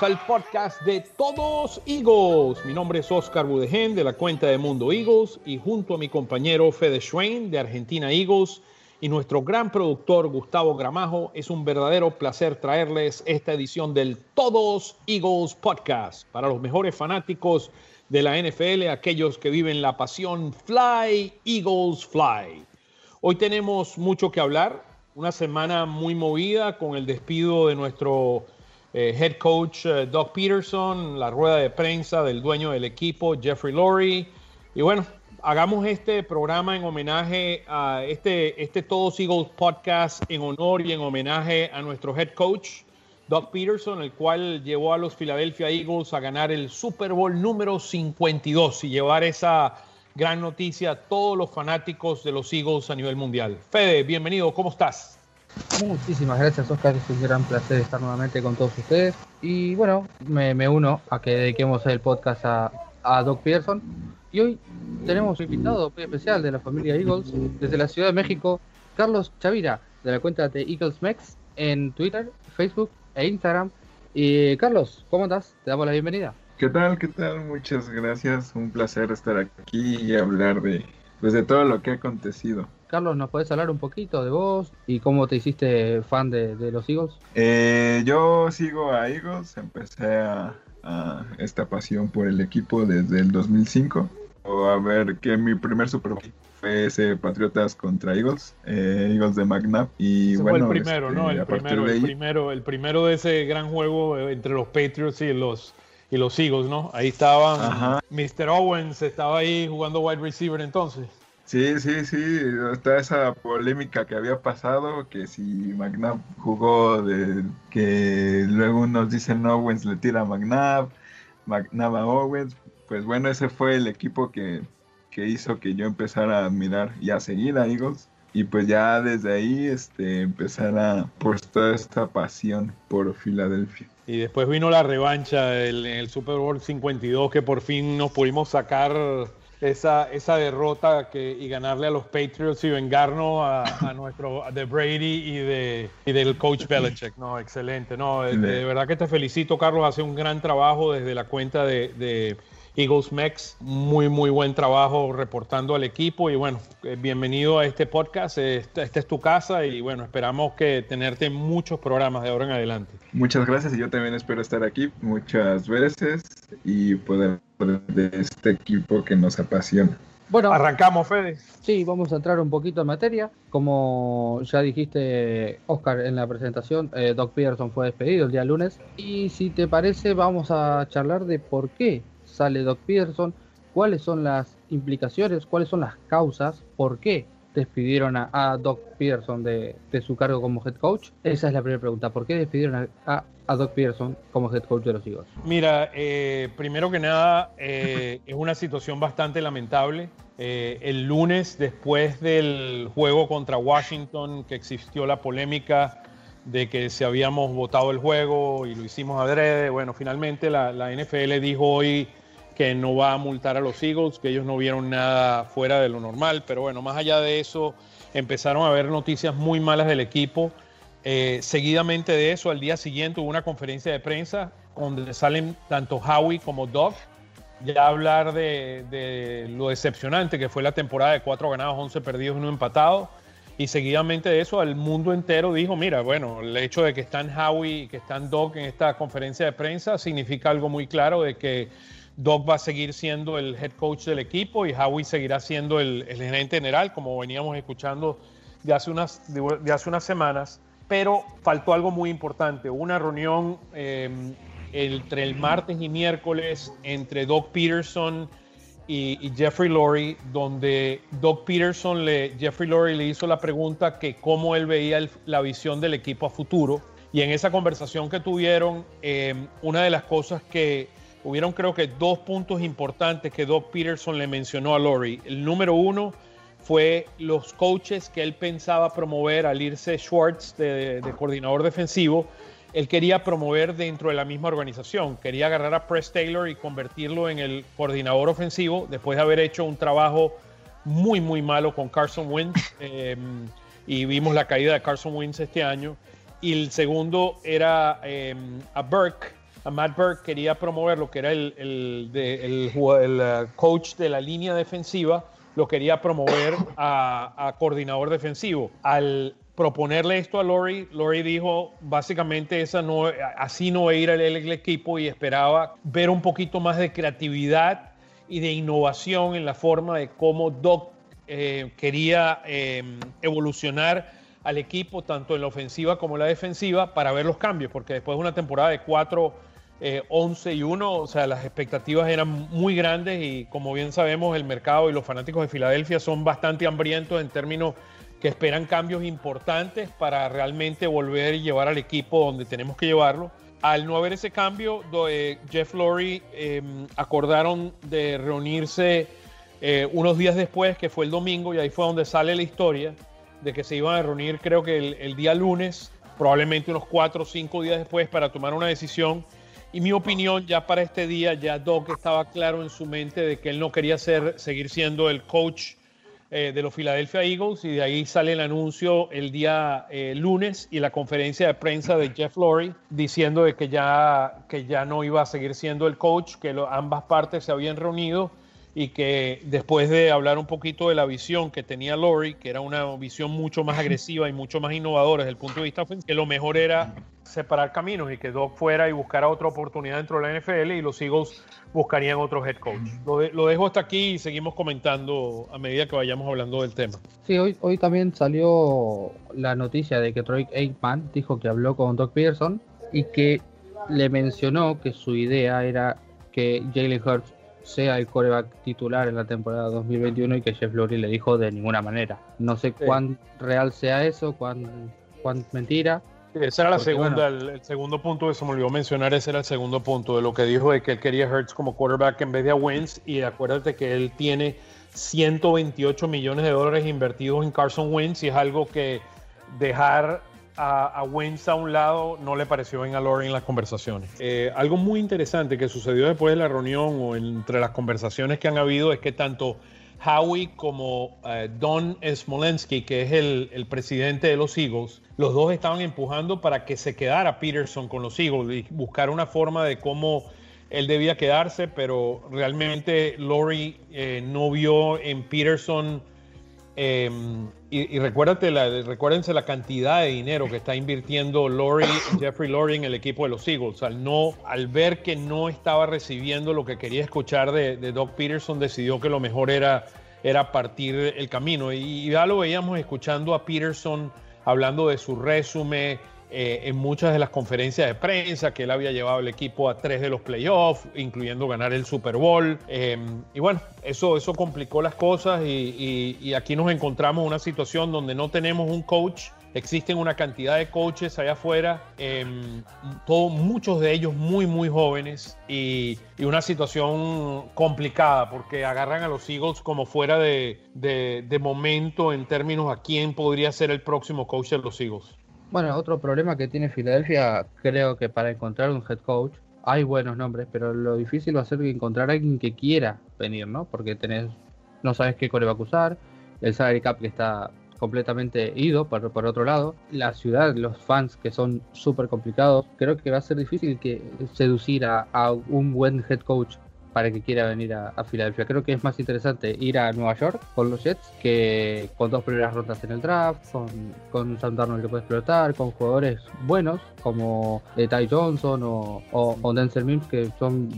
Al podcast de Todos Eagles. Mi nombre es Oscar Budegen de la cuenta de Mundo Eagles y junto a mi compañero Fede Schwein de Argentina Eagles y nuestro gran productor Gustavo Gramajo, es un verdadero placer traerles esta edición del Todos Eagles podcast para los mejores fanáticos de la NFL, aquellos que viven la pasión Fly Eagles Fly. Hoy tenemos mucho que hablar, una semana muy movida con el despido de nuestro eh, head coach eh, Doug Peterson, la rueda de prensa del dueño del equipo, Jeffrey Lurie. Y bueno, hagamos este programa en homenaje a este, este Todos Eagles podcast en honor y en homenaje a nuestro head coach, Doug Peterson, el cual llevó a los Philadelphia Eagles a ganar el Super Bowl número 52 y llevar esa gran noticia a todos los fanáticos de los Eagles a nivel mundial. Fede, bienvenido, ¿cómo estás? Muchísimas gracias, Oscar. Es un gran placer estar nuevamente con todos ustedes. Y bueno, me, uno a que dediquemos el podcast a, Doc Pearson. Y hoy tenemos un invitado especial de la familia Eagles desde la Ciudad de México, Carlos Chavira, de la cuenta de Eagles Mex en Twitter, Facebook e Instagram. Y Carlos, ¿cómo estás? Te damos la bienvenida. ¿Qué tal? ¿Qué tal? Muchas gracias. Un placer estar aquí y hablar de, pues, de todo lo que ha acontecido. Carlos, ¿nos puedes hablar un poquito de vos y cómo te hiciste fan de, los Eagles? Eh, yo sigo a Eagles, empecé a, esta pasión por el equipo desde el 2005. A ver, que mi primer Super Bowl fue ese Patriotas contra Eagles, eh, Eagles de McNabb. Y bueno, fue el primero, ¿no? Este, el primero, el primero, el primero de ese gran juego entre los Patriots y los y los Eagles, ¿no? Ahí estaban, Mr. Owens estaba ahí jugando wide receiver entonces. Sí, sí, sí, está esa polémica que había pasado, que si McNabb jugó, de que luego unos dicen Owens le tira a McNabb, McNabb a Owens, pues bueno, ese fue el equipo que, que hizo que yo empezara a admirar y a seguir a Eagles. Y pues ya desde ahí este, empezara pues toda esta pasión por Filadelfia. Y después vino la revancha en el Super Bowl 52 que por fin nos pudimos sacar esa, esa derrota que, y ganarle a los Patriots y vengarnos a, nuestro de Brady y, de, y del coach Belichick. No, excelente. No, de, verdad que te felicito, Carlos. Hace un gran trabajo desde la cuenta de, de Eagles Mex. Muy, muy buen trabajo reportando al equipo. Y bueno, eh, bienvenido a este podcast. Esta, esta es tu casa y bueno, esperamos que tenerte muchos programas de ahora en adelante. Muchas gracias y yo también espero estar aquí muchas veces y poder de este equipo que nos apasiona. Bueno, arrancamos, Fede. Sí, vamos a entrar un poquito en materia. Como ya dijiste, Oscar, en la presentación, eh, Doc Peterson fue despedido el día lunes. Y si te parece, vamos a charlar de por qué sale Doc Peterson, cuáles son las implicaciones, cuáles son las causas, por qué despidieron a, Doc Peterson de, su cargo como head coach? Esa es la primera pregunta. ¿Por qué despidieron a, Doc Peterson como head coach de los Eagles? Mira, eh, primero que nada, eh, es una situación bastante lamentable. Eh, el lunes, después del juego contra Washington, que existió la polémica de que se habíamos votado el juego y lo hicimos adrede, bueno, finalmente la, la NFL dijo hoy que no va a multar a los Eagles, que ellos no vieron nada fuera de lo normal, pero bueno, más allá de eso, empezaron a haber noticias muy malas del equipo. Eh, seguidamente de eso, al día siguiente hubo una conferencia de prensa donde salen tanto Howie como Doug ya hablar de, de, lo decepcionante que fue la temporada de cuatro ganados, 11 perdidos y uno empatado. Y seguidamente de eso, el mundo entero dijo, mira, bueno, el hecho de que están Howie y que están Doug en esta conferencia de prensa significa algo muy claro de que Doug va a seguir siendo el head coach del equipo y Howie seguirá siendo el, gerente general, como veníamos escuchando de hace unas, de, hace unas semanas. Pero faltó algo muy importante, una reunión eh, entre el martes y miércoles entre Doug Peterson y, Jeffrey Lurie, donde Doug Peterson, le, Jeffrey Lurie le hizo la pregunta que cómo él veía la visión del equipo a futuro. Y en esa conversación que tuvieron, eh, una de las cosas que hubieron creo que dos puntos importantes que Doc Peterson le mencionó a Lori. El número uno fue los coaches que él pensaba promover al irse Schwartz de, coordinador defensivo. Él quería promover dentro de la misma organización. Quería agarrar a Press Taylor y convertirlo en el coordinador ofensivo después de haber hecho un trabajo muy, muy malo con Carson Wentz. Em, y vimos la caída de Carson Wentz este año. y el segundo era em, a Burke. Matt Burke quería promover lo que era el, el, el, uh, coach de la línea defensiva, lo quería promover a, a coordinador defensivo. Al proponerle esto a Lori, Lori dijo básicamente esa no, así no va a ir el, equipo y esperaba ver un poquito más de creatividad y de innovación en la forma de cómo Doc eh, quería em, evolucionar al equipo tanto en la ofensiva como en la defensiva para ver los cambios, porque después de una temporada de 4, 11 eh, y 1, o sea, las expectativas eran muy grandes y como bien sabemos el mercado y los fanáticos de Filadelfia son bastante hambrientos en términos que esperan cambios importantes para realmente volver y llevar al equipo donde tenemos que llevarlo. Al no haber ese cambio, eh, Jeff Lurie em, acordaron de reunirse eh, unos días después, que fue el domingo, y ahí fue donde sale la historia de que se iban a reunir, creo que el, día lunes, probablemente unos cuatro o cinco días después, para tomar una decisión. Y mi opinión, ya para este día, ya Doc estaba claro en su mente de que él no quería ser, seguir siendo el coach eh, de los Philadelphia Eagles y de ahí sale el anuncio el día eh, lunes y la conferencia de prensa de Jeff Lurie diciendo de que ya, que ya no iba a seguir siendo el coach, que ambas partes se habían reunido y que después de hablar un poquito de la visión que tenía Lori, que era una visión mucho más agresiva y mucho más innovadora desde el punto de vista que lo mejor era separar caminos y que Doc fuera y buscara otra oportunidad dentro de la NFL y los Eagles buscarían otro head coach. Lo, dejo hasta aquí y seguimos comentando a medida que vayamos hablando del tema. Sí, hoy, hoy también salió la noticia de que Troy Aikman dijo que habló con Doc Pearson y que le mencionó que su idea era que Jalen Hurts sea el coreback titular en la temporada 2021 y que Jeff Lurie le dijo de ninguna manera. No sé cuán real sea eso, cuán, cuán mentira, ese era la segunda, el, segundo punto que se me olvidó mencionar, ese era el segundo punto de lo que dijo de que él quería Hertz como quarterback en vez de a Wentz y acuérdate que él tiene 128 millones de dólares invertidos en Carson Wentz y es algo que dejar a, a Wentz a un lado no le pareció bien a Lori en las conversaciones. Eh, algo muy interesante que sucedió después de la reunión o entre las conversaciones que han habido es que tanto Howie como eh, Don Smolensky, que es el, el, presidente de los Eagles, los dos estaban empujando para que se quedara Peterson con los Eagles y buscar una forma de cómo él debía quedarse, pero realmente Lori eh, no vio en Peterson. Em, y, recuérdate la, recuérdense la cantidad de dinero que está invirtiendo Lori, Jeffrey Lori en el equipo de los Eagles. Al, no, al ver que no estaba recibiendo lo que quería escuchar de, de Doc Peterson, decidió que lo mejor era, era partir el camino. Y ya lo veíamos escuchando a Peterson hablando de su resumen eh, en muchas de las conferencias de prensa, que él había llevado el equipo a tres de los playoffs, incluyendo ganar el Super Bowl. Em, y bueno, eso, eso complicó las cosas y, aquí nos encontramos en una situación donde no tenemos un coach Existen una cantidad de coaches allá afuera, eh, muchos de ellos muy, muy jóvenes y, una situación complicada porque agarran a los Eagles como fuera de, de, momento en términos a quién podría ser el próximo coach de los Eagles. Bueno, otro problema que tiene Filadelfia, creo que para encontrar un head coach hay buenos nombres, pero lo difícil va a ser encontrar a alguien que quiera venir, ¿no? Porque tenés, no sabes qué core va a acusar, el salary cap que está completamente ido por, otro lado. La ciudad, los fans que son súper complicados, creo que va a ser difícil que seducir a un buen head coach para que quiera venir a, Filadelfia. Creo que es más interesante ir a Nueva York con los Jets que con dos primeras rondas en el draft, con, con Sam Darnold que puede explotar, con jugadores buenos como eh, Ty Johnson o, o, Denzel Mims que son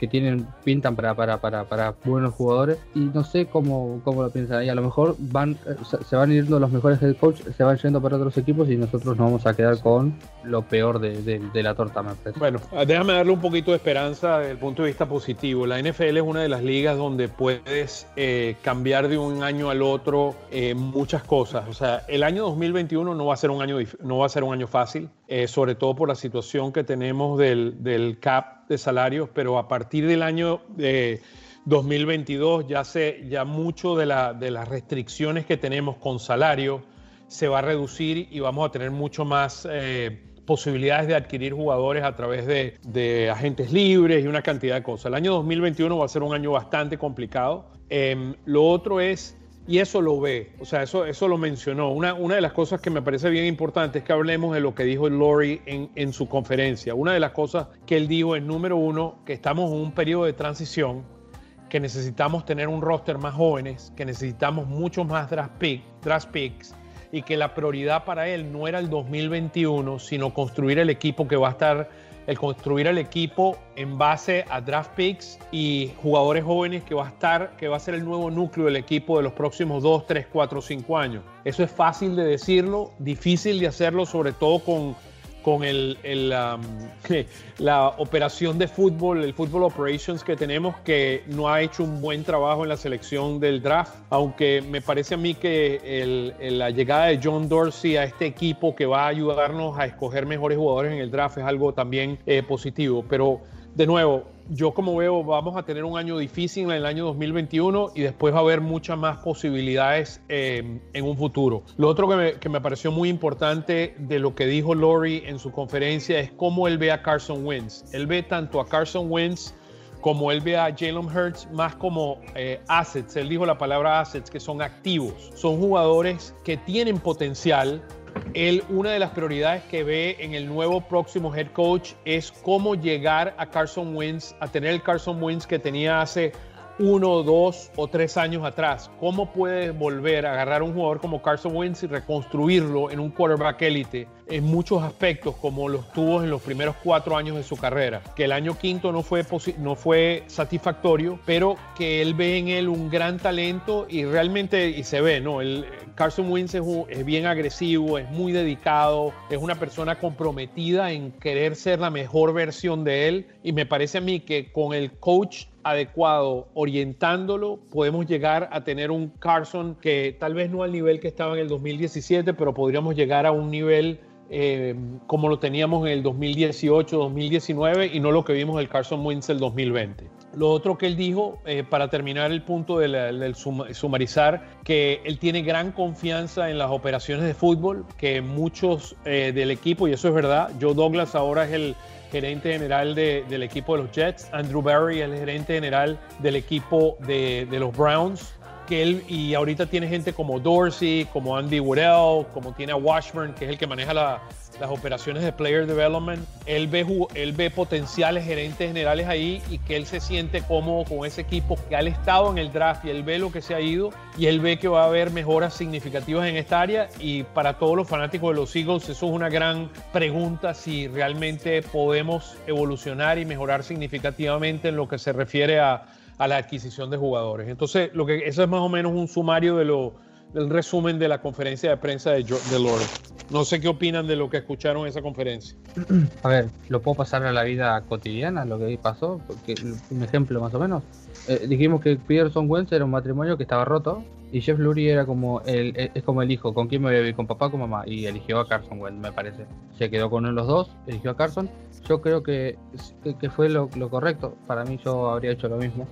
que tienen pintan para, para, para, buenos jugadores y no sé cómo, cómo lo piensan ahí. A lo mejor van eh, se van yendo los mejores head coach, se van yendo para otros equipos y nosotros nos vamos a quedar con lo peor de, de, la torta, me Bueno, déjame darle un poquito de esperanza desde el punto de vista positivo la NFL es una de las ligas donde puedes eh, cambiar de un año al otro eh, muchas cosas. O sea, el año 2021 no va a ser un año, no va a ser un año fácil, eh, sobre todo por la situación que tenemos del, cap de salarios, pero a partir del año de 2022 ya, se, ya mucho de, la, de las restricciones que tenemos con salario se va a reducir y vamos a tener mucho más posibilidades de adquirir jugadores a través de, agentes libres y una cantidad de cosas. El año 2021 va a ser un año bastante complicado. Em, lo otro es y eso lo ve, o sea, eso, eso lo mencionó. Una, una de las cosas que me parece bien importante es que hablemos de lo que dijo Lori en, en su conferencia. Una de las cosas que él dijo es, número uno, que estamos en un periodo de transición, que necesitamos tener un roster más jóvenes, que necesitamos muchos más draft, pick, draft picks y que la prioridad para él no era el 2021, sino construir el equipo que va a estar el construir el equipo en base a draft picks y jugadores jóvenes que va a estar, que va a ser el nuevo núcleo del equipo de los próximos 2, 3, 4, 5 años. Eso es fácil de decirlo, difícil de hacerlo, sobre todo con con el, um, la operación de fútbol, el fútbol operations que tenemos, que no ha hecho un buen trabajo en la selección del draft, aunque me parece a mí que la llegada de John Dorsey a este equipo que va a ayudarnos a escoger mejores jugadores en el draft es algo también eh, positivo. Pero de nuevo, yo como veo, vamos a tener un año difícil en el año 2021 y después va a haber muchas más posibilidades eh, en un futuro. Lo otro que me, que me, pareció muy importante de lo que dijo Lori en su conferencia es cómo él ve a Carson Wentz. Él ve tanto a Carson Wentz como él ve a Jalen Hurts más como eh, assets. Él dijo la palabra assets, que son activos. Son jugadores que tienen potencial, él, una de las prioridades que ve en el nuevo próximo head coach es cómo llegar a Carson Wentz, a tener el Carson Wentz que tenía hace uno, dos o tres años atrás. ¿Cómo puede volver a agarrar un jugador como Carson Wentz y reconstruirlo en un quarterback élite en muchos aspectos como los tuvo en los primeros cuatro años de su carrera? Que el año quinto no fue, no fue satisfactorio, pero que él ve en él un gran talento y realmente, y se ve, ¿no? Carson Wentz es bien agresivo, es muy dedicado, es una persona comprometida en querer ser la mejor versión de él y me parece a mí que con el coach adecuado, orientándolo, podemos llegar a tener un Carson que tal vez no al nivel que estaba en el 2017, pero podríamos llegar a un nivel eh, como lo teníamos en el 2018, 2019 y no lo que vimos del Carson Wentz el 2020. Lo otro que él dijo, eh, para terminar el punto del, sumarizar, que él tiene gran confianza en las operaciones de fútbol, que muchos eh, del equipo, y eso es verdad, Joe Douglas ahora es el gerente general del equipo de los Jets, Andrew Barry el gerente general del equipo de, de los Browns, que él, y ahorita tiene gente como Dorsey, como Andy Woodell, como tiene a Washburn, que es el que maneja las operaciones de Player Development. Él ve, él ve potenciales gerentes generales ahí y que él se siente cómodo con ese equipo que ha estado en el draft y él ve lo que se ha ido y él ve que va a haber mejoras significativas en esta área y para todos los fanáticos de los Eagles eso es una gran pregunta si realmente podemos evolucionar y mejorar significativamente en lo que se refiere a a la adquisición de jugadores. Entonces, lo que, eso es más o menos un sumario de lo, del resumen de la conferencia de prensa de, de Lawrence. No sé qué opinan de lo que escucharon en esa conferencia. A ver, lo puedo pasar a la vida cotidiana, lo que pasó, porque un ejemplo más o menos. Eh, dijimos que Peterson Wentz era un matrimonio que estaba roto y Jeff Lurie era como el, es como el hijo, ¿con quién me voy a vivir? ¿Con papá o con mamá? Y eligió a Carson Wentz, me parece. Se quedó con uno de los dos, eligió a Carson. Yo creo que, que, fue lo, lo correcto. Para mí yo habría hecho lo mismo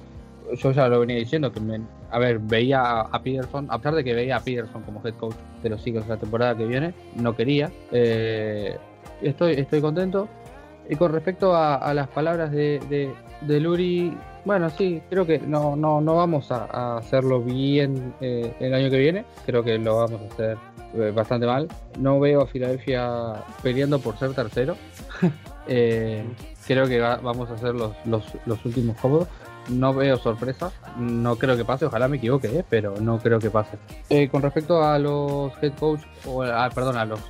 yo ya lo venía diciendo, que me, a ver, veía a, Peterson, a pesar de que veía a Peterson como head coach de los Eagles la temporada que viene, no quería. Eh, estoy, estoy contento. Y con respecto a, las palabras de, de, Luri, bueno, sí, creo que no, no, no vamos a, hacerlo bien eh, el año que viene. Creo que lo vamos a hacer eh, bastante mal. No veo a Filadelfia peleando por ser tercero. creo que vamos a ser los, los, los últimos cómodos no veo sorpresa, no creo que pase, ojalá me equivoque, ¿eh? pero no creo que pase. Eh, con respecto a los head coach, o ah, perdón, a los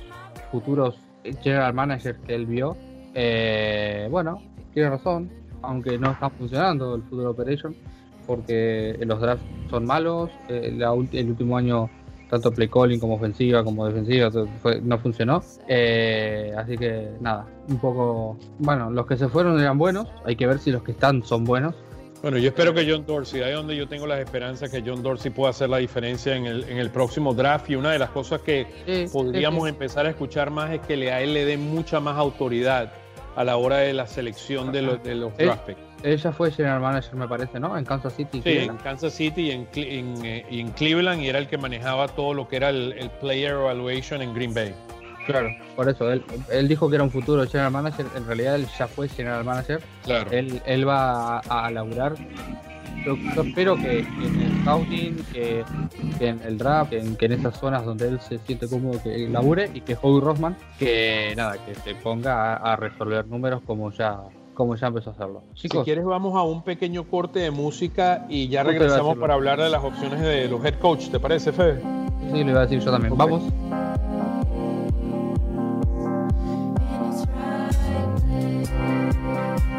futuros general managers que él vio, eh, bueno, tiene razón, aunque no está funcionando el Future Operation, porque los drafts son malos, el último año tanto play calling como ofensiva como defensiva no funcionó. así que nada, un poco, bueno, los que se fueron eran buenos, hay que ver si los que están son buenos. Bueno, yo espero que John Dorsey, ahí donde yo tengo las esperanzas que John Dorsey pueda hacer la diferencia en el, en el próximo draft. Y una de las cosas que podríamos empezar a escuchar más es que a él le dé mucha más autoridad a la hora de la selección de los, de los draft picks. Ella fue general manager, me parece, ¿no? En Kansas City. Sí, en Kansas City y en, eh, en, Cleveland, y era el que manejaba todo lo que era el, el player evaluation en Green Bay. Claro, por eso, él, él, dijo que era un futuro general manager, en realidad él ya fue general manager. Claro. Él, él va a, a laburar. Yo, espero que en el scouting, que, en el draft, que en, esas zonas donde él se siente cómodo que labure y que Howie Rossman, que nada, que se ponga a, resolver números como ya como ya empezó a hacerlo. si quieres vamos a un pequeño corte de música y ya regresamos para hablar de las opciones de los head coach, ¿te parece, Fede? Sí, lo iba a decir yo también. Vamos. Música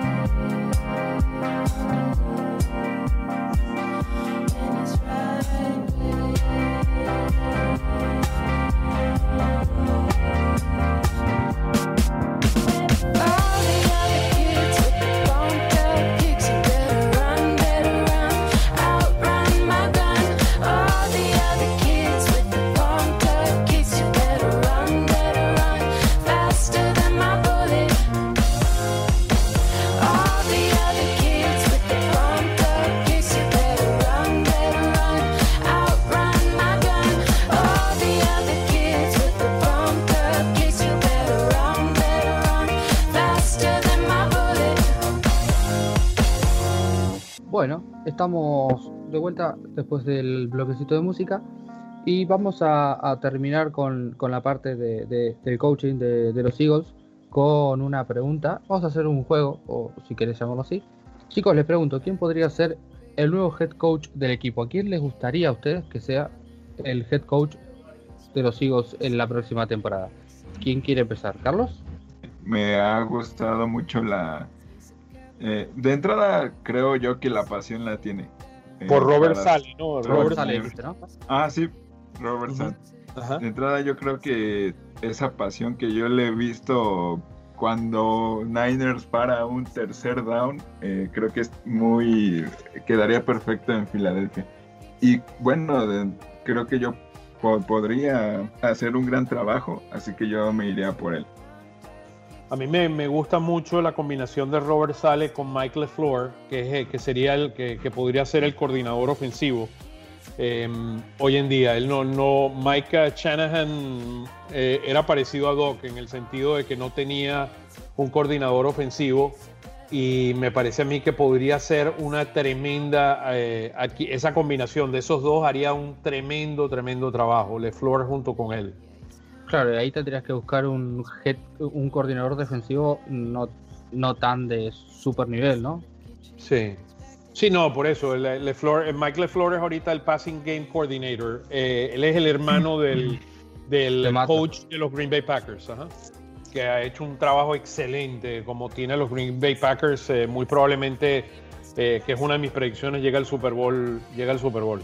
estamos de vuelta después del bloquecito de música y vamos a, terminar con, la parte de, del coaching de, los Eagles con una pregunta. Vamos a hacer un juego, o si querés llamarlo así. Chicos, les pregunto, ¿quién podría ser el nuevo head coach del equipo? ¿A quién les gustaría a ustedes que sea el head coach de los Eagles en la próxima temporada? ¿Quién quiere empezar? ¿Carlos? Me ha gustado mucho la, eh, de entrada, creo yo que la pasión la tiene. Eh, Por Robert Sale, ¿no? Robert, Sale, ¿no? Ah, sí, Robert Sale. De entrada, yo creo que esa pasión que yo le he visto cuando Niners para un tercer down, eh, creo que es muy. quedaría perfecto en Filadelfia. Y bueno, creo que yo podría hacer un gran trabajo, así que yo me iría por él. A mí me, gusta mucho la combinación de Robert Sale con Mike LeFleur, que, es, que sería el que, podría ser el coordinador ofensivo em, hoy en día. Él no, no, Mike Shanahan eh, era parecido a Doc en el sentido de que no tenía un coordinador ofensivo y me parece a mí que podría ser una tremenda, eh, esa combinación de esos dos haría un tremendo, tremendo trabajo, LeFleur junto con él. Claro, ahí tendrías que buscar un un coordinador defensivo no, no tan de super nivel, ¿no? Sí. Sí, no, por eso. Le, eh, Mike LeFleur es ahorita el passing game coordinator. Eh, él es el hermano del, del coach de los Green Bay Packers, que ha hecho un trabajo excelente como tiene los Green Bay Packers. Eh, muy probablemente, que es una de mis predicciones, llega al Super Bowl. Llega al Super Bowl.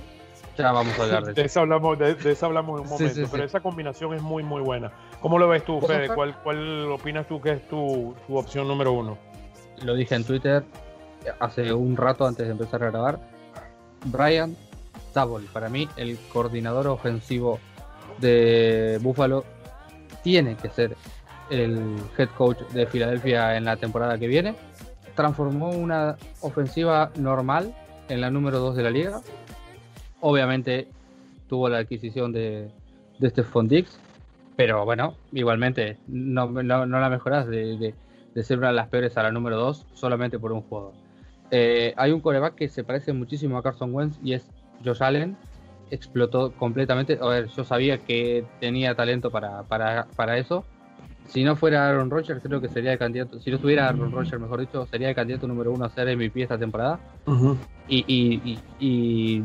Ya vamos a hablar de eso. De eso hablamos, de, eso hablamos en un momento, pero esa combinación es muy, muy buena. ¿Cómo lo ves tú, Fede? ¿Cuál, ¿Cuál, opinas tú que es tu, tu, opción número uno? Lo dije en Twitter hace un rato antes de empezar a grabar. Brian Tabol, para mí el coordinador ofensivo de Buffalo tiene que ser el head coach de Filadelfia en la temporada que viene. Transformó una ofensiva normal en la número 2 de la liga Obviamente tuvo la adquisición de, de Stephon Dix, pero bueno, igualmente no, la mejoras de, ser una de las peores a la número 2 solamente por un jugador. Eh, hay un coreback que se parece muchísimo a Carson Wentz y es Josh Allen. Explotó completamente. A ver, yo sabía que tenía talento para, para, para eso, si no fuera Aaron Rodgers, creo que sería el candidato. Si no estuviera Aaron Rodgers, mejor dicho, sería el candidato número uno a ser MVP esta temporada. y, y, y,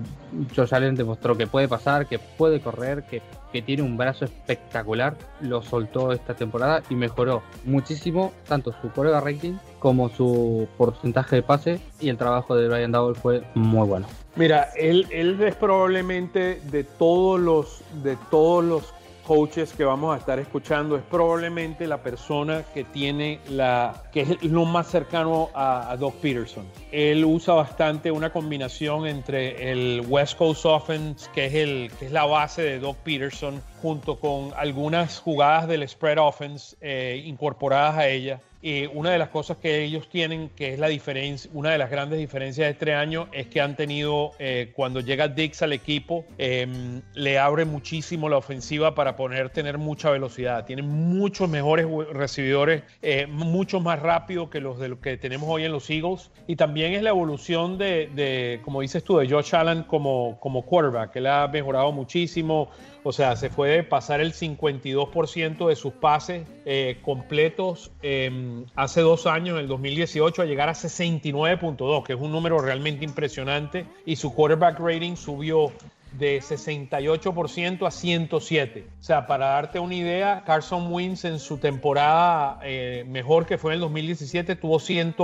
Josh Allen demostró que puede pasar, que puede correr, que, que tiene un brazo espectacular. Lo soltó esta temporada y mejoró muchísimo tanto su coreback rating como su porcentaje de pase. Y el trabajo de Brian Dowell fue muy bueno. Mira, él, él es probablemente de todos los de todos los coaches que vamos a estar escuchando es probablemente la persona que tiene la que es lo más cercano a, Doc Peterson. Él usa bastante una combinación entre el West Coast Offense, que es el que es la base de Doc Peterson, junto con algunas jugadas del spread offense eh, incorporadas a ella Y una de las cosas que ellos tienen, que es la diferencia, una de las grandes diferencias de este año, es que han tenido, eh, cuando llega Dix al equipo, em, le abre muchísimo la ofensiva para poder tener mucha velocidad. Tienen muchos mejores recibidores, eh, mucho más rápido que los de lo que tenemos hoy en los Eagles. Y también es la evolución de, como dices tú, de Josh Allen como, como quarterback. Él ha mejorado muchísimo o sea, se fue de pasar el 52% de sus pases eh, completos hace dos años, en el 2018, a llegar a 69.2, que es un número realmente impresionante. Y su quarterback rating subió de 68% a 107. O sea, para darte una idea, Carson Wentz en su temporada eh, mejor que fue en el 2017 tuvo 100,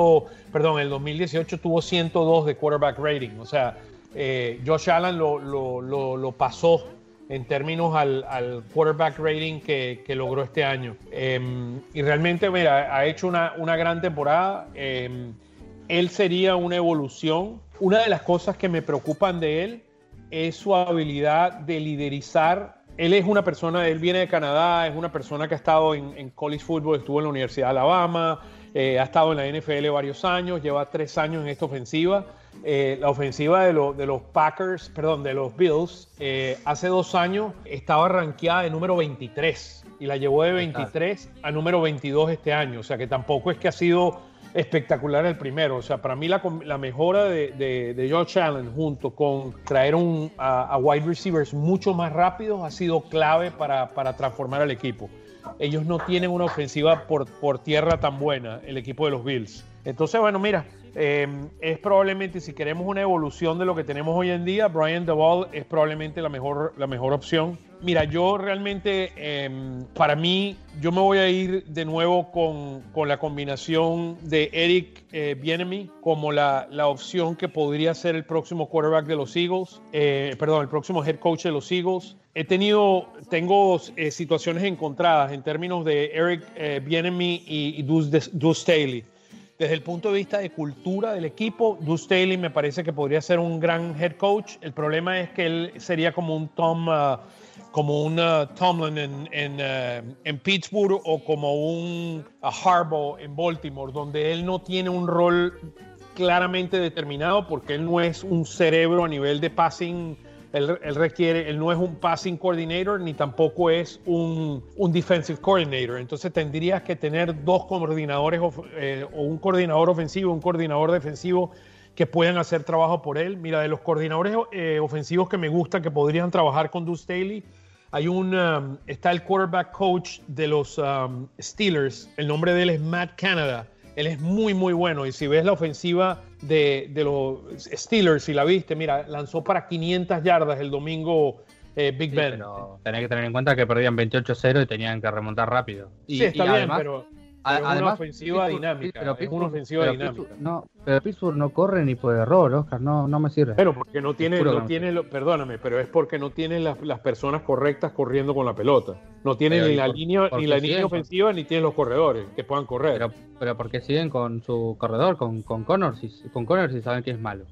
perdón, en el 2018 tuvo 102 de quarterback rating. O sea, eh, Josh Allen lo pasó en términos al, quarterback rating que, logró este año. Em, y realmente, mira, ha hecho una, gran temporada. Em, él sería una evolución. Una de las cosas que me preocupan de él es su habilidad de liderizar. Él es una persona, él viene de Canadá, es una persona que ha estado en, en college football, estuvo en la Universidad de Alabama, eh, ha estado en la NFL varios años, lleva tres años en esta ofensiva eh, la ofensiva de, de, los Packers, perdón, de los Bills, eh, hace dos años estaba rankeada de número 23 y la llevó de 23 a número 22 este año. O sea que tampoco es que ha sido espectacular el primero. O sea, para mí la, la mejora de, de, de, Josh Allen junto con traer un, a, wide receivers mucho más rápidos ha sido clave para, para transformar al equipo. Ellos no tienen una ofensiva por, por tierra tan buena, el equipo de los Bills. Entonces, bueno, mira, Em, es probablemente, si queremos una evolución de lo que tenemos hoy en día, Brian DeWall es probablemente la mejor, la mejor opción. Mira, yo realmente, em, para mí, yo me voy a ir de nuevo con, con la combinación de Eric eh, Bienemy como la, la, opción que podría ser el próximo quarterback de los Eagles, eh, perdón, el próximo head coach de los Eagles. He tenido, tengo eh, situaciones encontradas en términos de Eric eh, Bienemy y, y Deuce Staley desde el punto de vista de cultura del equipo, Deuce Staley me parece que podría ser un gran head coach. El problema es que él sería como un Tom, uh, como un uh, Tomlin en, en, uh, en, Pittsburgh o como un Harbaugh en Baltimore, donde él no tiene un rol claramente determinado porque él no es un cerebro a nivel de passing él, requiere, no es un passing coordinator ni tampoco es un, un defensive coordinator. Entonces tendrías que tener dos coordinadores eh, o un coordinador ofensivo, un coordinador defensivo que puedan hacer trabajo por él. Mira, de los coordinadores eh, ofensivos que me gustan que podrían trabajar con Deuce Staley, hay un, um, está el quarterback coach de los um, Steelers, el nombre de él es Matt Canada él es muy, muy bueno. Y si ves la ofensiva de, los Steelers, si la viste, mira, lanzó para 500 yardas el domingo eh, Big Ben. Pero tenés que tener en cuenta que perdían 28-0 y tenían que remontar rápido. sí, está bien, pero pero es una ofensiva dinámica. Pero es una ofensiva dinámica. no, pero Pittsburgh no corre ni por error, Oscar, no, no me sirve. Pero porque no tiene, no tiene, perdóname, pero es porque no tiene las, las, personas correctas corriendo con la pelota. No tiene ni la línea, ni la línea ofensiva, ni tiene los corredores que puedan correr. Pero, pero porque siguen con su corredor, con, con Connors, y, con Connors y saben que es malo.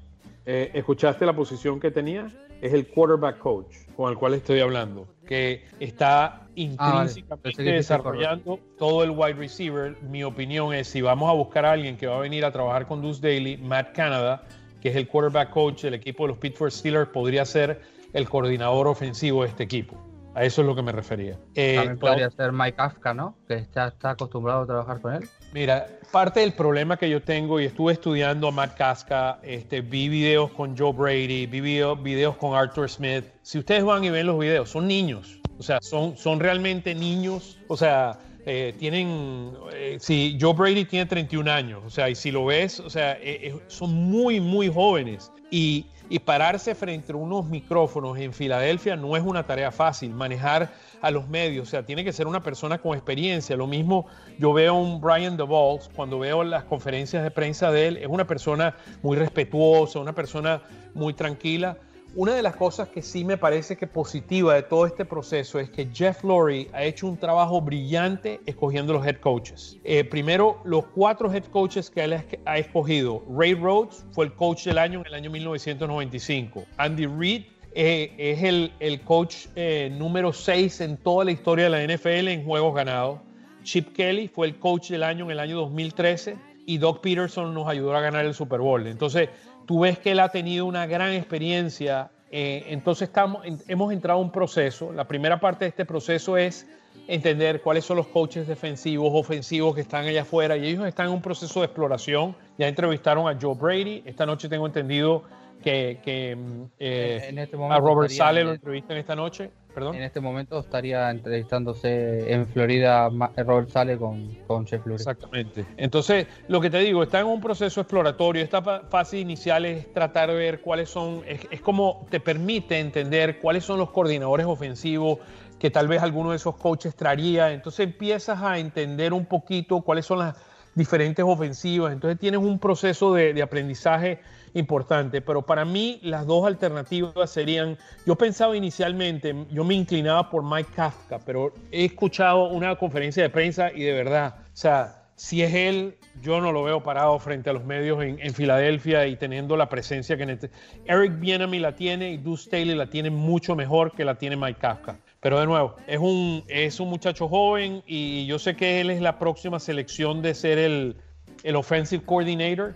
Eh, ¿Escuchaste la posición que tenía? Es el quarterback coach con el cual estoy hablando, que está ah, intrínsecamente desarrollando todo el wide receiver. Mi opinión es, si vamos a buscar a alguien que va a venir a trabajar con Deuce Daly, Matt Canada, que es el quarterback coach del equipo de los Pittsburgh Steelers, podría ser el coordinador ofensivo de este equipo. A eso es lo que me refería. Eh, También podría ser Mike Kafka, ¿no? Que está, está acostumbrado a trabajar con él. Mira, parte del problema que yo tengo, y estuve estudiando a Matt Casca, este, vi videos con Joe Brady, vi videos con Arthur Smith. Si ustedes van y ven los videos, son niños. O sea, son, son realmente niños. O sea, eh, tienen, eh, si Joe Brady tiene 31 años, o sea, y si lo ves, o sea, eh, son muy, muy jóvenes. Y, y pararse frente a unos micrófonos en Filadelfia no es una tarea fácil. Manejar a los medios, o sea, tiene que ser una persona con experiencia. Lo mismo yo veo un Brian DeVos cuando veo las conferencias de prensa de él, es una persona muy respetuosa, una persona muy tranquila una de las cosas que sí me parece que positiva de todo este proceso es que Jeff Lurie ha hecho un trabajo brillante escogiendo los head coaches. Eh, primero, los cuatro head coaches que él ha escogido. Ray Rhodes fue el coach del año en el año 1995. Andy Reid eh, es el, el coach eh, número 6 en toda la historia de la NFL en juegos ganados. Chip Kelly fue el coach del año en el año 2013 y Doc Peterson nos ayudó a ganar el Super Bowl. Entonces, tú ves que él ha tenido una gran experiencia. Eh, entonces, estamos, hemos entrado a un proceso. La primera parte de este proceso es entender cuáles son los coaches defensivos, ofensivos que están allá afuera y ellos están en un proceso de exploración. Ya entrevistaron a Joe Brady. Esta noche tengo entendido que, mm, eh, este a Robert Sale lo entrevistan esta noche. En este momento estaría entrevistándose en Florida Robert Sale con, con Chef Exactamente. Entonces, lo que te digo, está en un proceso exploratorio. Esta fase inicial es tratar de ver cuáles son, es, como te permite entender cuáles son los coordinadores ofensivos que tal vez alguno de esos coaches traería. Entonces empiezas a entender un poquito cuáles son las diferentes ofensivas. Entonces tienes un proceso de, de aprendizaje importante. Pero para mí las dos alternativas serían, yo pensaba inicialmente, yo me inclinaba por Mike Kafka, pero he escuchado una conferencia de prensa y de verdad, o sea, si es él, yo no lo veo parado frente a los medios en, Filadelfia y teniendo la presencia que necesita. Eric Bienami la tiene y Deuce Staley la tiene mucho mejor que la tiene Mike Kafka. Pero de nuevo, es un, es un muchacho joven y yo sé que él es la próxima selección de ser el, el offensive coordinator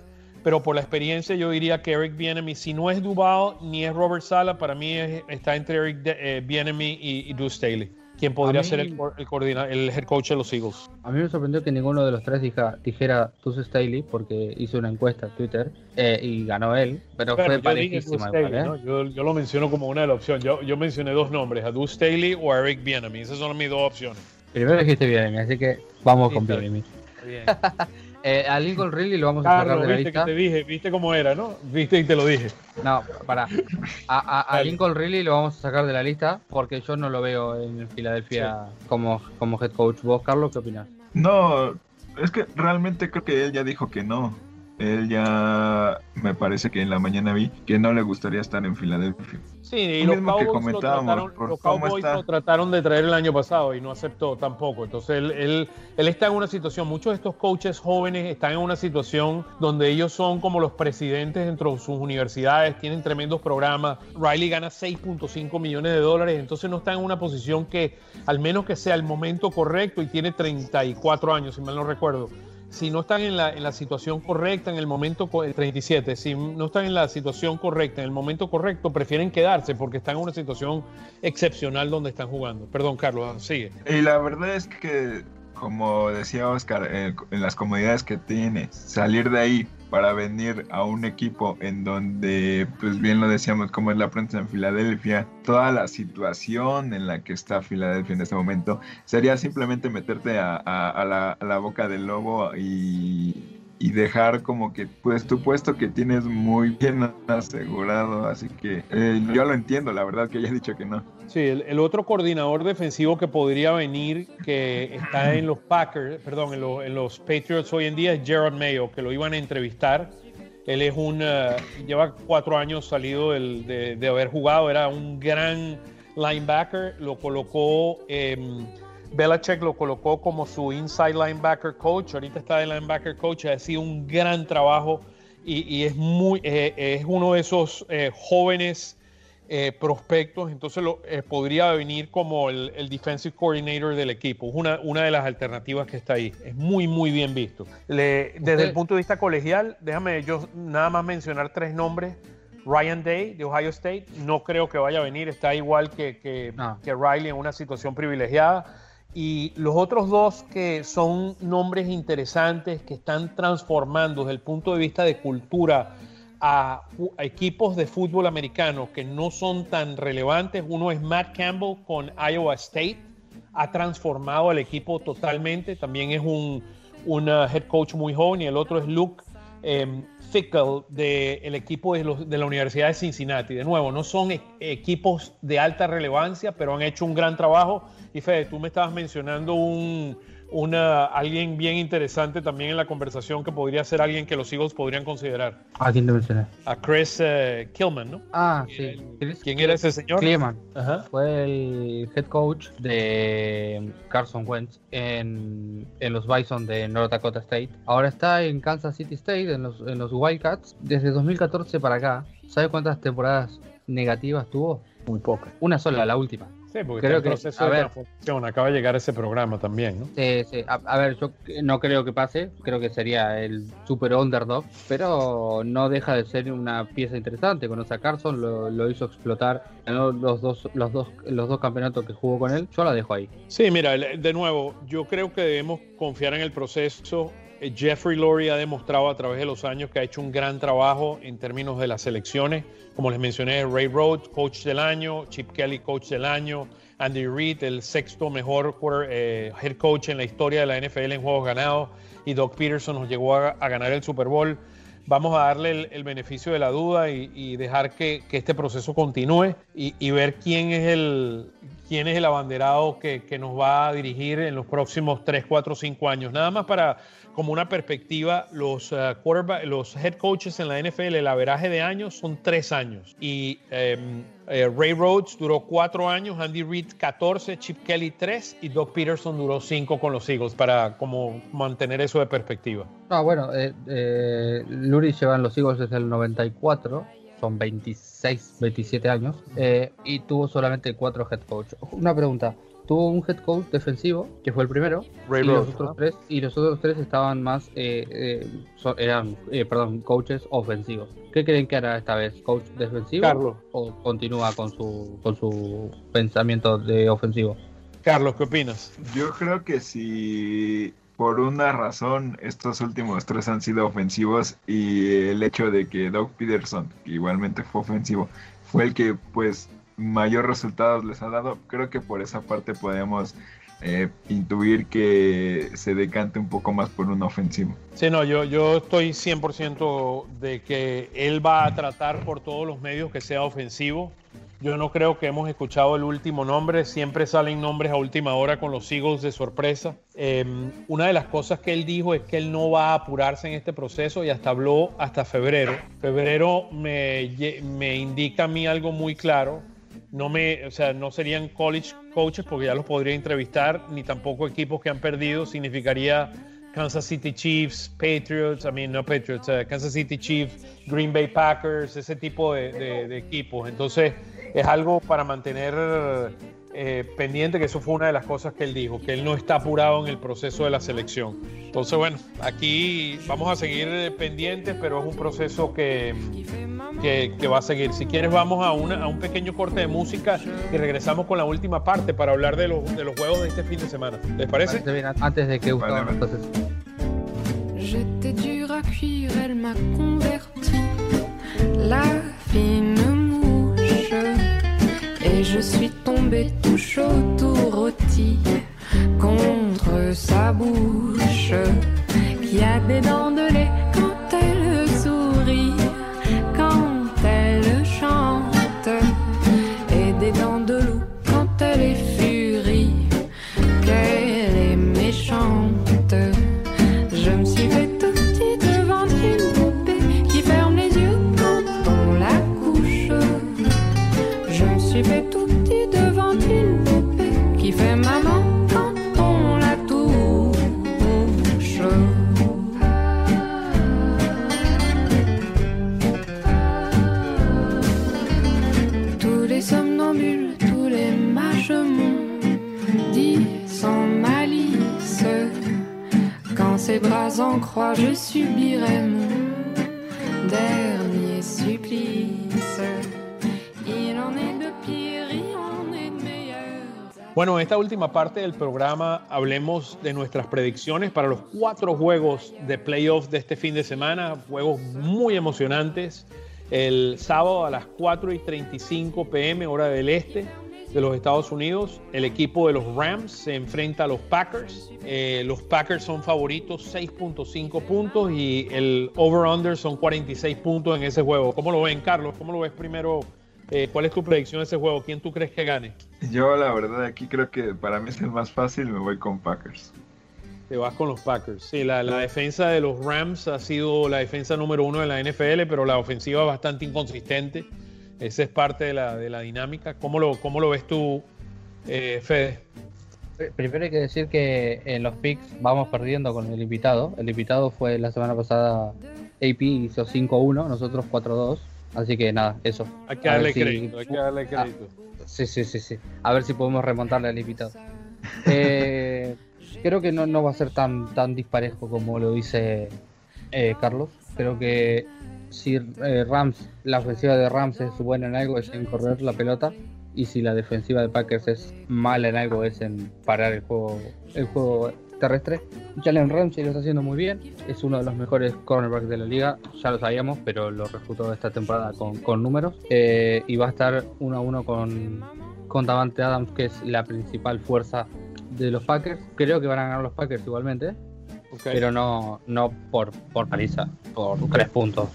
pero por la experiencia yo diría que Eric Bienemy, si no es Duval ni es Robert Sala, para mí está entre Eric eh, Bienemy y, y Deuce Staley, quien podría ser el, el, head coach de los Eagles. A mí me sorprendió que ninguno de los tres dijera Deuce Staley, porque hizo una encuesta en Twitter eh, y ganó él, pero, fue parejísima. ¿eh? yo, yo, lo menciono como una de las opciones. Yo, yo mencioné dos nombres, a Deuce Staley o a Eric Bienemy. Esas son mis dos opciones. Primero dijiste Bienemy, así que vamos con Bienemy. Bien. Eh, a Lincoln Riley lo vamos a sacar de la lista. Que te dije, viste cómo era, ¿no? Viste y te lo dije. No, para. A, Lincoln Riley lo vamos a sacar de la lista porque yo no lo veo en Filadelfia como, como head coach. ¿Vos, Carlos, qué opinas? No, es que realmente creo que él ya dijo que no. Él ya me parece que en la mañana vi que no le gustaría estar en Filadelfia. Sí, y los Cowboys, lo trataron, los Cowboys lo trataron de traer el año pasado y no aceptó tampoco. Entonces él, él, él, está en una situación, muchos de estos coaches jóvenes están en una situación donde ellos son como los presidentes dentro de sus universidades, tienen tremendos programas. Riley gana 6.5 millones de dólares, entonces no está en una posición que, al menos que sea el momento correcto, y tiene 34 años, si mal no recuerdo si no están en la, en la situación correcta en el momento el 37, si no están en la situación correcta en el momento correcto, prefieren quedarse porque están en una situación excepcional donde están jugando. Perdón, Carlos, sigue. Y la verdad es que, como decía Oscar, eh, en las comodidades que tiene, salir de ahí para venir a un equipo en donde, pues bien lo decíamos, como es la prensa en Filadelfia, toda la situación en la que está Filadelfia en este momento, sería simplemente meterte a, la, a la boca del lobo y y dejar como que pues tu puesto que tienes muy bien asegurado, así que eh, yo lo entiendo, la verdad que haya dicho que no. Sí, el, otro coordinador defensivo que podría venir, que está en los Packers, perdón, en, los Patriots hoy en día es Gerard Mayo, que lo iban a entrevistar. Él es un, eh, lleva cuatro años salido de, de, haber jugado, era un gran linebacker, lo colocó... Eh, Belichick lo colocó como su inside linebacker coach, ahorita está de linebacker coach, ha sido un gran trabajo y, es, muy, eh, es uno de esos eh, jóvenes eh, prospectos, entonces lo, podría venir como el, defensive coordinator del equipo, es una, una de las alternativas que está ahí, es muy, muy bien visto. desde el punto de vista colegial, déjame yo nada más mencionar tres nombres. Ryan Day de Ohio State, no creo que vaya a venir, está igual que, que, que Riley en una situación privilegiada. Y los otros dos que son nombres interesantes que están transformando desde el punto de vista de cultura a, equipos de fútbol americano que no son tan relevantes. Uno es Matt Campbell con Iowa State. Ha transformado al equipo totalmente. También es un, uh, head coach muy joven. Y el otro es Luke eh, Fickle del equipo de, de, la Universidad de Cincinnati. De nuevo, no son e, equipos de alta relevancia, pero han hecho un gran trabajo y Fede, tú me estabas mencionando un, una, alguien bien interesante también en la conversación que podría ser alguien que los Eagles podrían considerar. ¿A quién te mencioné? A Chris eh, Killman, ¿no? Ah, sí. ¿Quién era ese señor? Killman. Fue el head coach de Carson Wentz en, en, los Bison de North Dakota State. Ahora está en Kansas City State, en los, en los Wildcats, desde 2014 para acá. ¿Sabe cuántas temporadas negativas tuvo? Muy pocas. Una sola, la última. Sí, porque creo que, proceso de transformación. Acaba de llegar ese programa también, ¿no? Sí, sí. A, ver, yo no creo que pase. Creo que sería el super underdog. Pero no deja de ser una pieza interesante. Con esa Carson lo, hizo explotar. los dos, los, dos, los dos campeonatos que jugó con él. Yo la dejo ahí. Sí, mira, de nuevo, yo creo que debemos confiar en el proceso. Eh, Jeffrey Lurie ha demostrado a través de los años que ha hecho un gran trabajo en términos de las selecciones. Como les mencioné, Ray Rhodes, coach del año, Chip Kelly, coach del año, Andy Reid, el sexto mejor eh, head coach en la historia de la NFL en juegos ganados, y Doc Peterson nos llegó a, ganar el Super Bowl. Vamos a darle el, beneficio de la duda y, dejar que, este proceso continúe y, ver quién es el, quién es el abanderado que, que, nos va a dirigir en los próximos 3, 4, 5 años. Nada más para como una perspectiva, los, uh, los head coaches en la NFL, el averaje de años son tres años. Y em, eh, Ray Rhodes duró cuatro años, Andy Reid 14, Chip Kelly 3 y Doug Peterson duró cinco con los Eagles para como mantener eso de perspectiva. Ah, bueno, eh, eh, Lurie lleva los Eagles desde el 94 son 26, 27 años, eh, y tuvo solamente cuatro head coach. Una pregunta, tuvo un head coach defensivo, que fue el primero, y, los otros tres, y los otros tres estaban más, eh, eh, eran, eh, perdón, coaches ofensivos. ¿Qué creen que hará esta vez? ¿Coach defensivo? Carlos. ¿O continúa con su, con su pensamiento de ofensivo? Carlos, ¿qué opinas? Yo creo que si por una razón estos últimos tres han sido ofensivos y el hecho de que Doug Peterson, que igualmente fue ofensivo, fue el que pues mayor resultados les ha dado. Creo que por esa parte podemos eh, intuir que se decante un poco más por un ofensivo. Sí, no, yo, yo estoy 100% de que él va a tratar por todos los medios que sea ofensivo. Yo no creo que hemos escuchado el último nombre, siempre salen nombres a última hora con los Eagles de sorpresa. Em, una de las cosas que él dijo es que él no va a apurarse en este proceso y hasta habló hasta febrero. Febrero me, me indica a mí algo muy claro, no me, o sea, no serían college coaches porque ya los podría entrevistar, ni tampoco equipos que han perdido, significaría Kansas City Chiefs, Patriots, I mean, no Patriots, uh, Kansas City Chiefs, Green Bay Packers, ese tipo de equipos. Entonces, es algo para mantener eh, pendiente, que eso fue una de las cosas que él dijo, que él no está apurado en el proceso de la selección. Entonces, bueno, aquí vamos a seguir eh, pendientes, pero es un proceso que, que, va a seguir. Si quieres, vamos a, una, a un pequeño corte de música y regresamos con la última parte para hablar de los, de los juegos de este fin de semana. ¿Les parece? antes de que vale, entonces. J'étais dur à cuire, elle m'a converti. La fine Et je suis tombé tout chaud, tout rôti contre sa bouche qui a des dents de lait en je subirai mon dernier supplice. En esta última parte del programa hablemos de nuestras predicciones para los cuatro juegos de playoffs de este fin de semana, juegos muy emocionantes. El sábado a las 4 y 35 pm, hora del este de los Estados Unidos. El equipo de los Rams se enfrenta a los Packers. Eh, los Packers son favoritos 6.5 puntos y el over-under son 46 puntos en ese juego. ¿Cómo lo ven, Carlos? ¿Cómo lo ves primero? Eh, ¿Cuál es tu predicción de ese juego? ¿Quién tú crees que gane? Yo la verdad aquí creo que para mí es el más fácil, me voy con Packers. Te vas con los Packers. Sí, la, la, defensa de los Rams ha sido la defensa número uno de la NFL, pero la ofensiva bastante inconsistente. Esa es parte de la, de la dinámica. ¿Cómo lo, cómo lo ves tú, eh, Fede? Primero hay que decir que en los picks vamos perdiendo con el invitado. El invitado fue la semana pasada, AP hizo 5-1, nosotros 4-2. Así que nada, eso. Hay que darle crédito, hay que darle crédito. sí, sí, sí, sí. A ver si podemos remontarle al invitado. Eh, creo que no, no va a ser tan, tan disparejo como lo dice eh, Carlos. Creo que si eh, Rams, la ofensiva de Rams es buena en algo es en correr la pelota y si la defensiva de Packers es mala en algo es en parar el juego, el juego terrestre. Jalen Ramsey lo está haciendo muy bien, es uno de los mejores cornerbacks de la liga, ya lo sabíamos, pero lo refutó esta temporada con, números. Eh, y va a estar uno a uno con, con Davante Adams, que es la principal fuerza de los Packers. Creo que van a ganar los Packers igualmente, pero no, no por, por paliza, por tres puntos.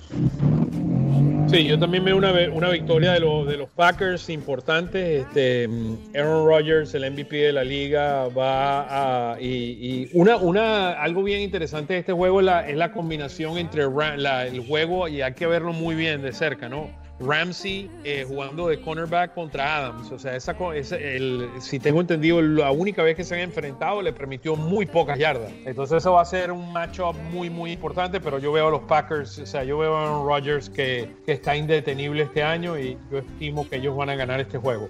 Sí, yo también veo una, una victoria de, de los Packers importante. Este, Aaron Rodgers, el MVP de la liga, va a. Y, una, una, algo bien interesante de este juego es la, es la combinación entre el juego y hay que verlo muy bien de cerca, ¿no? Ramsey eh, jugando de cornerback contra Adams. O sea, esa, el, si tengo entendido, la única vez que se han enfrentado le permitió muy pocas yardas. Entonces eso va a ser un matchup muy, muy importante, pero yo veo a los Packers, o sea, yo veo a Aaron Rodgers que, que está indetenible este año y yo estimo que ellos van a ganar este juego.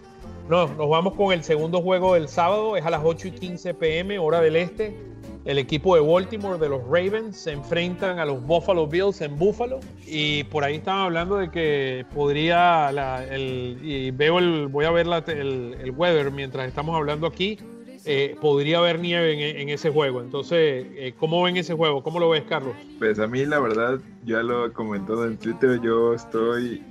No, nos vamos con el segundo juego del sábado, es a las 8 y 15 pm, hora del este el equipo de Baltimore de los Ravens se enfrentan a los Buffalo Bills en Buffalo y por ahí estaban hablando de que podría el, y veo el voy a ver el, weather mientras estamos hablando aquí eh, podría haber nieve en, ese juego entonces eh, ¿cómo ven ese juego? ¿cómo lo ves Carlos? Pues a mí la verdad ya lo he comentado en Twitter yo estoy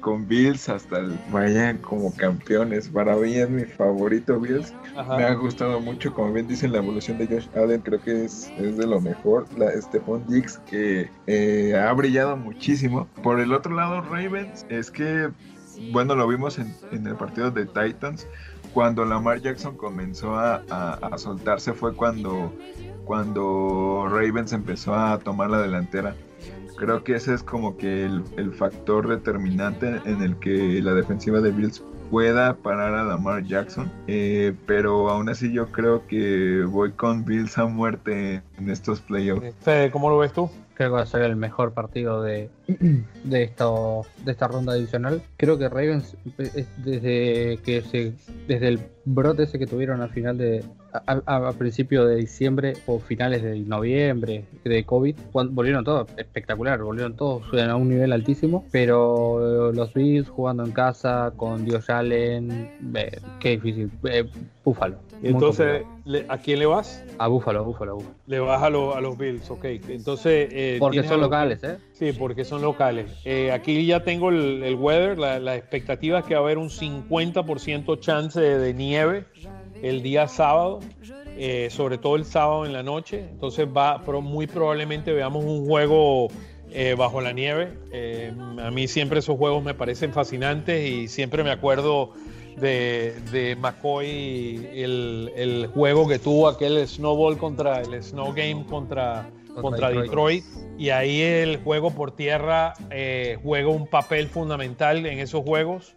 Con Bills hasta el, vayan como campeones. Para mí es mi favorito Bills. Me ha gustado mucho, como bien dicen, la evolución de Josh Allen. Creo que es, es de lo mejor. La Stephon Diggs que eh, ha brillado muchísimo. Por el otro lado, Ravens es que, bueno, lo vimos en, en el partido de Titans. Cuando Lamar Jackson comenzó a, a soltarse fue cuando, cuando Ravens empezó a tomar la delantera Creo que ese es como que el, factor determinante en el que la defensiva de Bills pueda parar a Lamar Jackson. Eh, pero aún así yo creo que voy con Bills a muerte en estos playoffs. Fede, ¿cómo lo ves tú? Creo que va a ser el mejor partido de, de, esto, de esta ronda adicional. Creo que Ravens, eh, desde que se, desde el brote ese que tuvieron al final de, a, principio de diciembre o finales de noviembre de COVID, volvieron todos espectacular, volvieron todos a un nivel altísimo, pero eh, los Bills jugando en casa con Dios Allen, eh, qué difícil, eh, Búfalo. Entonces, ¿a quién le vas? A Búfalo, a Búfalo, Búfalo. Le vas a, a, los Bills, ok. Entonces, porque son locales, ¿eh? Sí, porque son locales. aquí ya tengo el, weather, la, expectativa es que va a haber un 50% chance de nieve el día sábado, eh, sobre todo el sábado en la noche. Entonces va, pero muy probablemente veamos un juego eh, bajo la nieve. Eh, a mí siempre esos juegos me parecen fascinantes y siempre me acuerdo de, de McCoy, el, el, juego que tuvo aquel Snowball contra el Snow Game contra, contra, Detroit. Y ahí el juego por tierra juega un papel fundamental en esos juegos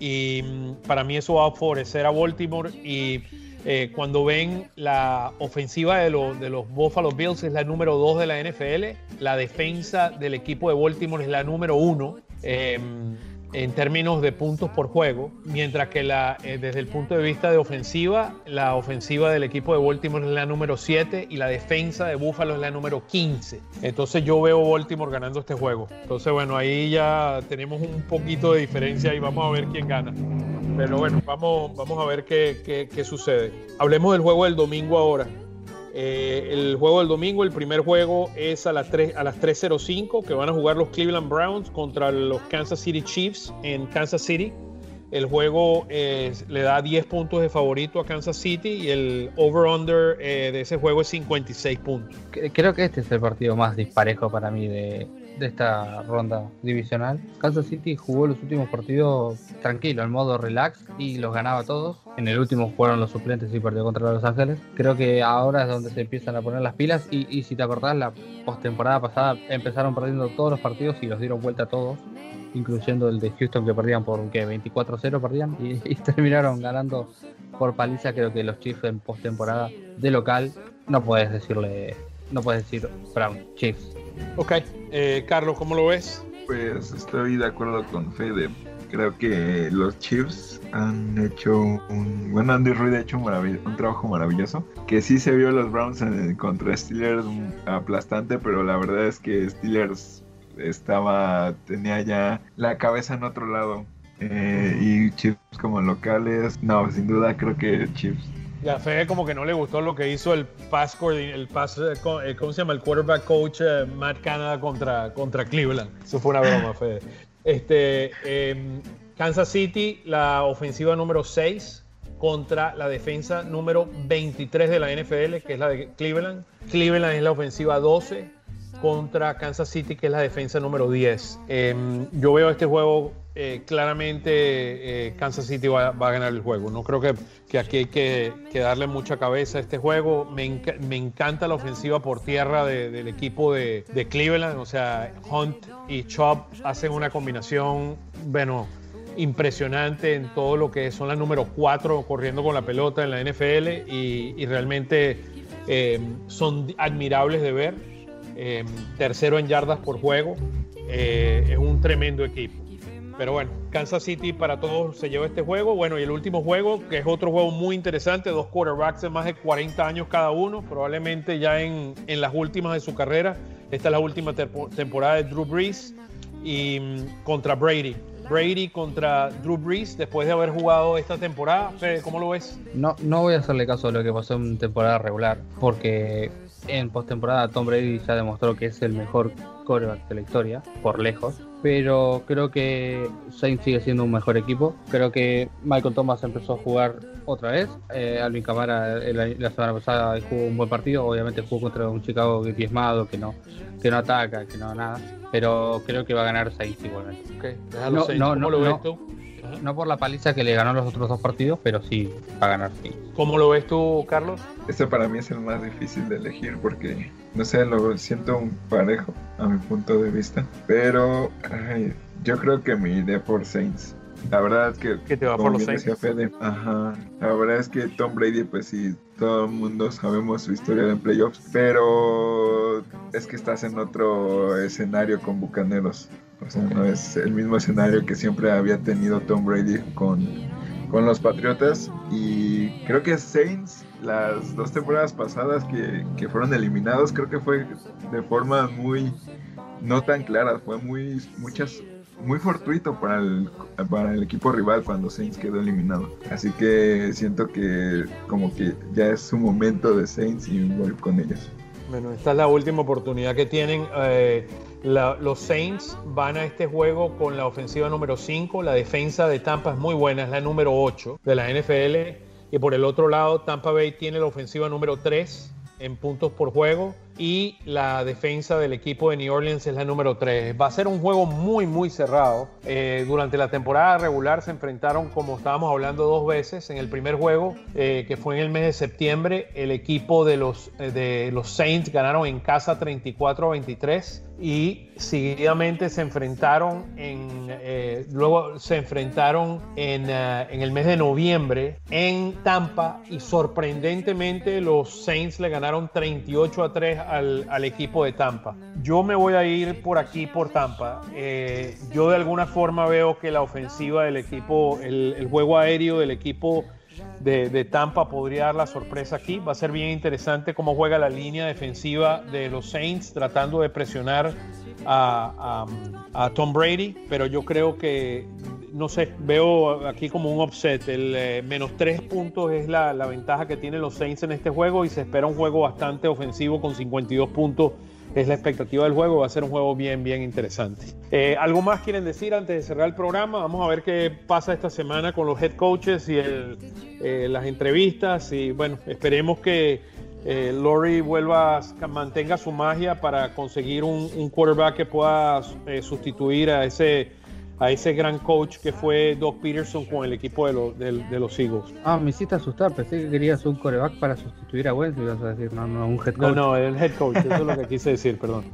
y mm, para mí eso va a favorecer a Baltimore y eh, cuando ven la ofensiva de, de, los Buffalo Bills es la número 2 de la NFL, la defensa del equipo de Baltimore es la número 1. Eh, en términos de puntos por juego, mientras que la, eh, desde el punto de vista de ofensiva, la ofensiva del equipo de Baltimore es la número 7 y la defensa de Buffalo es la número 15. Entonces yo veo Baltimore ganando este juego. Entonces bueno, ahí ya tenemos un poquito de diferencia y vamos a ver quién gana. Pero bueno, vamos, vamos a ver qué, qué, qué sucede. Hablemos del juego del domingo ahora. Eh, el juego del domingo, el primer juego es a las, 3, a las 3.05 que van a jugar los Cleveland Browns contra los Kansas City Chiefs en Kansas City. El juego eh, le da 10 puntos de favorito a Kansas City y el over-under eh, de ese juego es 56 puntos. Creo que este es el partido más disparejo para mí de, de esta ronda divisional. Kansas City jugó los últimos partidos tranquilo, en modo relax y los ganaba todos. En el último fueron los suplentes y perdió contra Los Ángeles. Creo que ahora es donde se empiezan a poner las pilas y, si te acordás, la postemporada pasada empezaron perdiendo todos los partidos y los dieron vuelta a todos, incluyendo el de Houston que perdían por que 24-0 perdían y, y terminaron ganando por paliza. Creo que los Chiefs en postemporada de local no puedes decirle, no puedes decir Brown, Chiefs Ok, eh, Carlos, ¿cómo lo ves? Pues estoy de acuerdo con Fede. Creo que los Chiefs han hecho un. Bueno, Andy Reid ha hecho un, trabajo maravilloso. Que sí se vio los Browns en, contra Steelers aplastante, pero la verdad es que Steelers estaba. tenía ya la cabeza en otro lado. Eh, y Chiefs como locales. No, sin duda creo que Chiefs. Fede como que no le gustó lo que hizo el pass, el pass eh, eh, ¿cómo se llama? El quarterback coach Matt Canada contra, contra Cleveland. Eso fue una broma, Fede. Este, em, Kansas City, la ofensiva número 6 contra la defensa número 23 de la NFL, que es la de Cleveland. Cleveland es la ofensiva 12 contra Kansas City, que es la defensa número 10. Em, yo veo este juego eh, claramente eh, Kansas City va, a ganar el juego. No creo que, aquí hay que, darle mucha cabeza a este juego. Me, encanta la ofensiva por tierra del equipo de, Cleveland. O sea, Hunt y Chop hacen una combinación, bueno, impresionante en todo lo que son las número 4 corriendo con la pelota en la NFL y, realmente eh, son admirables de ver. tercero en yardas por juego. es un tremendo equipo. Pero bueno, Kansas City para todos se lleva este juego. Bueno, y el último juego, que es otro juego muy interesante, dos quarterbacks de más de 40 años cada uno, probablemente ya en, en las últimas de su carrera. Esta es la última temporada de Drew Brees y mm, contra Brady. Brady contra Drew Brees después de haber jugado esta temporada. ¿Cómo lo ves? No, no voy a hacerle caso a lo que pasó en temporada regular, porque en postemporada Tom Brady ya demostró que es el mejor quarterback de la historia, por lejos pero creo que Saints sigue siendo un mejor equipo. Creo que Michael Thomas empezó a jugar otra vez. Eh, Alvin Camara la, semana pasada jugó un buen partido. Obviamente jugó contra un Chicago diezmado que no, que no ataca, que no nada. Pero creo que va a ganar Saints igualmente. Okay, no, no, ¿Cómo lo ves tú? No por la paliza que le ganó los otros dos partidos, pero sí va a ganar. Sí. ¿Cómo lo ves tú, Carlos? Este para mí es el más difícil de elegir porque, no sé, lo siento un parejo a mi punto de vista. Pero yo creo que me iré por Saints. La verdad es que, ¿Qué te va por los Saints? ajá, la verdad es que Tom Brady, pues sí, todo el mundo sabemos su historia en playoffs, pero es que estás en otro escenario con Bucaneros. O sea, no es el mismo escenario que siempre había tenido Tom Brady con, con los Patriotas. Y creo que Saints, las dos temporadas pasadas que, que fueron eliminados, creo que fue de forma muy no tan clara, fue muy muchas muy fortuito para el, para el equipo rival cuando Saints quedó eliminado. Así que siento que como que ya es su momento de Saints y voy con ellos. Bueno, esta es la última oportunidad que tienen. Eh, los Saints van a este juego con la ofensiva número 5. La defensa de Tampa es muy buena, es la número 8 de la NFL. Y por el otro lado, Tampa Bay tiene la ofensiva número 3 en puntos por juego y la defensa del equipo de New Orleans es la número 3. Va a ser un juego muy, muy cerrado. Eh, durante la temporada regular se enfrentaron, como estábamos hablando, dos veces. En el primer juego, eh, que fue en el mes de septiembre, el equipo de los, eh, de los Saints ganaron en casa 34 23 y seguidamente se enfrentaron en luego se enfrentaron en, en, el mes de noviembre en Tampa y sorprendentemente los Saints le ganaron 38 a 3 al, equipo de Tampa. Yo me voy a ir por aquí, por Tampa. Eh, yo de alguna forma veo que la ofensiva del equipo, el, juego aéreo del equipo de, Tampa podría dar la sorpresa aquí. Va a ser bien interesante cómo juega la línea defensiva de los Saints tratando de presionar a, Tom Brady, pero yo creo que, no sé, veo aquí como un offset. El eh, menos tres puntos es la, la, ventaja que tienen los Saints en este juego y se espera un juego bastante ofensivo con 52 puntos. Es la expectativa del juego, va a ser un juego bien, bien interesante. Eh, ¿Algo más quieren decir antes de cerrar el programa? Vamos a ver qué pasa esta semana con los head coaches y el, eh, las entrevistas. Y bueno, esperemos que eh, Lori vuelva, mantenga su magia para conseguir un, quarterback que pueda sustituir a ese, a ese gran coach que fue Doc Peterson con el equipo de, de, los Eagles. Ah, me hiciste asustar, pensé que querías un quarterback para sustituir a Wentz, ibas a decir, no, no, un head coach. No, no, el head coach, eso es lo que quise decir, perdón.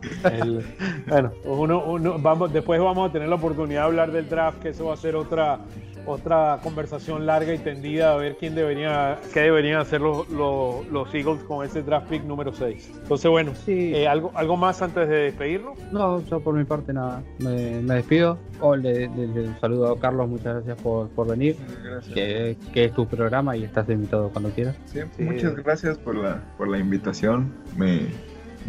bueno, uno, uno, vamos, después vamos a tener la oportunidad de hablar del draft, que eso va a ser otra otra conversación larga y tendida a ver quién debería, qué deberían hacer los, los, Eagles con ese draft pick número 6. Entonces, bueno, eh, ¿algo, ¿algo más antes de despedirlo? No, yo por mi parte nada. Me, despido. O le, saludo a Carlos, muchas gracias por, por venir. Que, que, es tu programa y estás invitado cuando quieras. Muchas gracias por la, por la invitación. Me,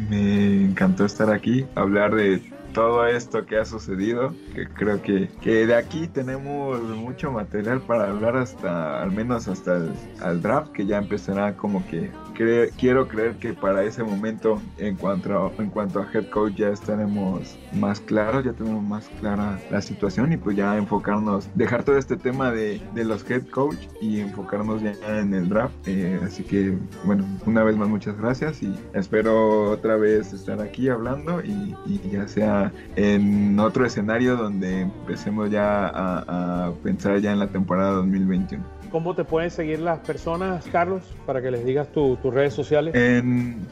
me encantó estar aquí, hablar de todo esto que ha sucedido, que creo que, que de aquí tenemos mucho material para hablar hasta, al menos hasta el draft, que ya empezará como que quiero creer que para ese momento, en cuanto, a, en cuanto a head coach, ya estaremos más claros, ya tenemos más clara la situación y pues ya enfocarnos, dejar todo este tema de, de los head coach y enfocarnos ya en el draft. Eh, así que, bueno, una vez más, muchas gracias y espero otra vez estar aquí hablando y, ya sea en otro escenario donde empecemos ya a, a pensar ya en la temporada 2021. ¿Cómo te pueden seguir las personas, Carlos, para que les digas tus redes sociales? En,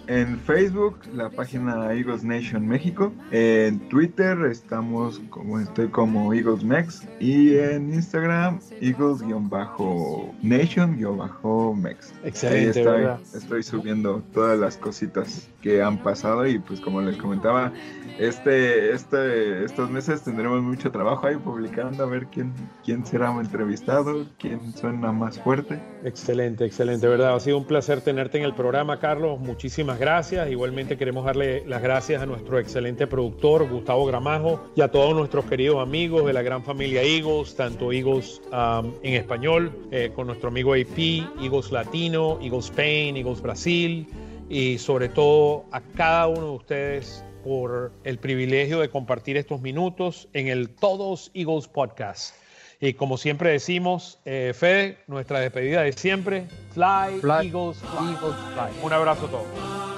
Facebook, la página Eagles Nation México. En Twitter estamos como estoy como Eagles Mex. Y en Instagram, Eagles-Nation-Mex. Excelente, estoy, estoy subiendo todas las cositas que han pasado y pues como les comentaba, este, este, estos meses tendremos mucho trabajo ahí publicando a ver quién, quién será entrevistado, quién suena más fuerte. Excelente, excelente, verdad. Ha sido un placer tenerte en el programa, Carlos. Muchísimas gracias. Igualmente queremos darle las gracias a nuestro excelente productor, Gustavo Gramajo, y a todos nuestros queridos amigos de la gran familia Eagles, tanto Eagles um, en español, eh, con nuestro amigo AP, Eagles Latino, Eagles Spain, Eagles Brasil, y sobre todo a cada uno de ustedes por el privilegio de compartir estos minutos en el Todos Eagles Podcast. Y como siempre decimos, eh, Fede, nuestra despedida de siempre, fly, Eagles, fly. Eagles, fly. Un abrazo a todos.